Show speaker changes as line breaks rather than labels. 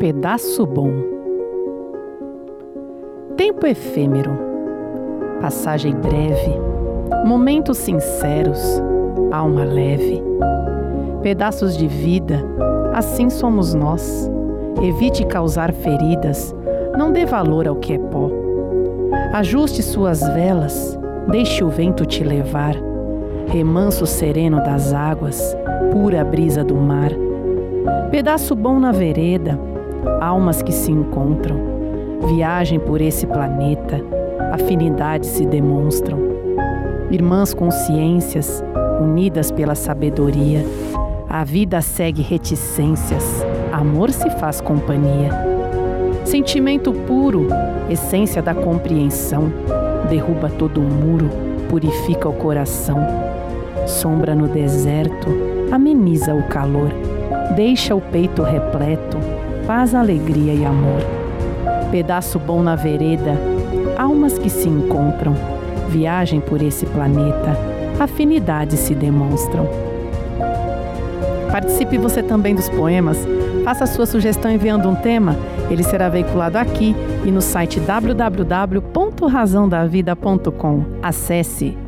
pedaço bom. Tempo efêmero, passagem breve, momentos sinceros, alma leve, pedaços de vida, assim somos nós. Evite causar feridas, não dê valor ao que é pó. Ajuste suas velas, deixe o vento te levar, remanso sereno das águas, pura brisa do mar. Pedaço bom na vereda, almas que se encontram, viagem por esse planeta, afinidades se demonstram. Irmãs consciências, unidas pela sabedoria, a vida segue reticências, amor se faz companhia. Sentimento puro, essência da compreensão, derruba todo o muro, purifica o coração. Sombra no deserto, ameniza o calor, deixa o peito repleto paz, alegria e amor. Pedaço bom na vereda, almas que se encontram, viagem por esse planeta, afinidades se demonstram. Participe você também dos poemas. Faça sua sugestão enviando um tema. Ele será veiculado aqui e no site www.razãodavida.com. Acesse